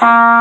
Bye.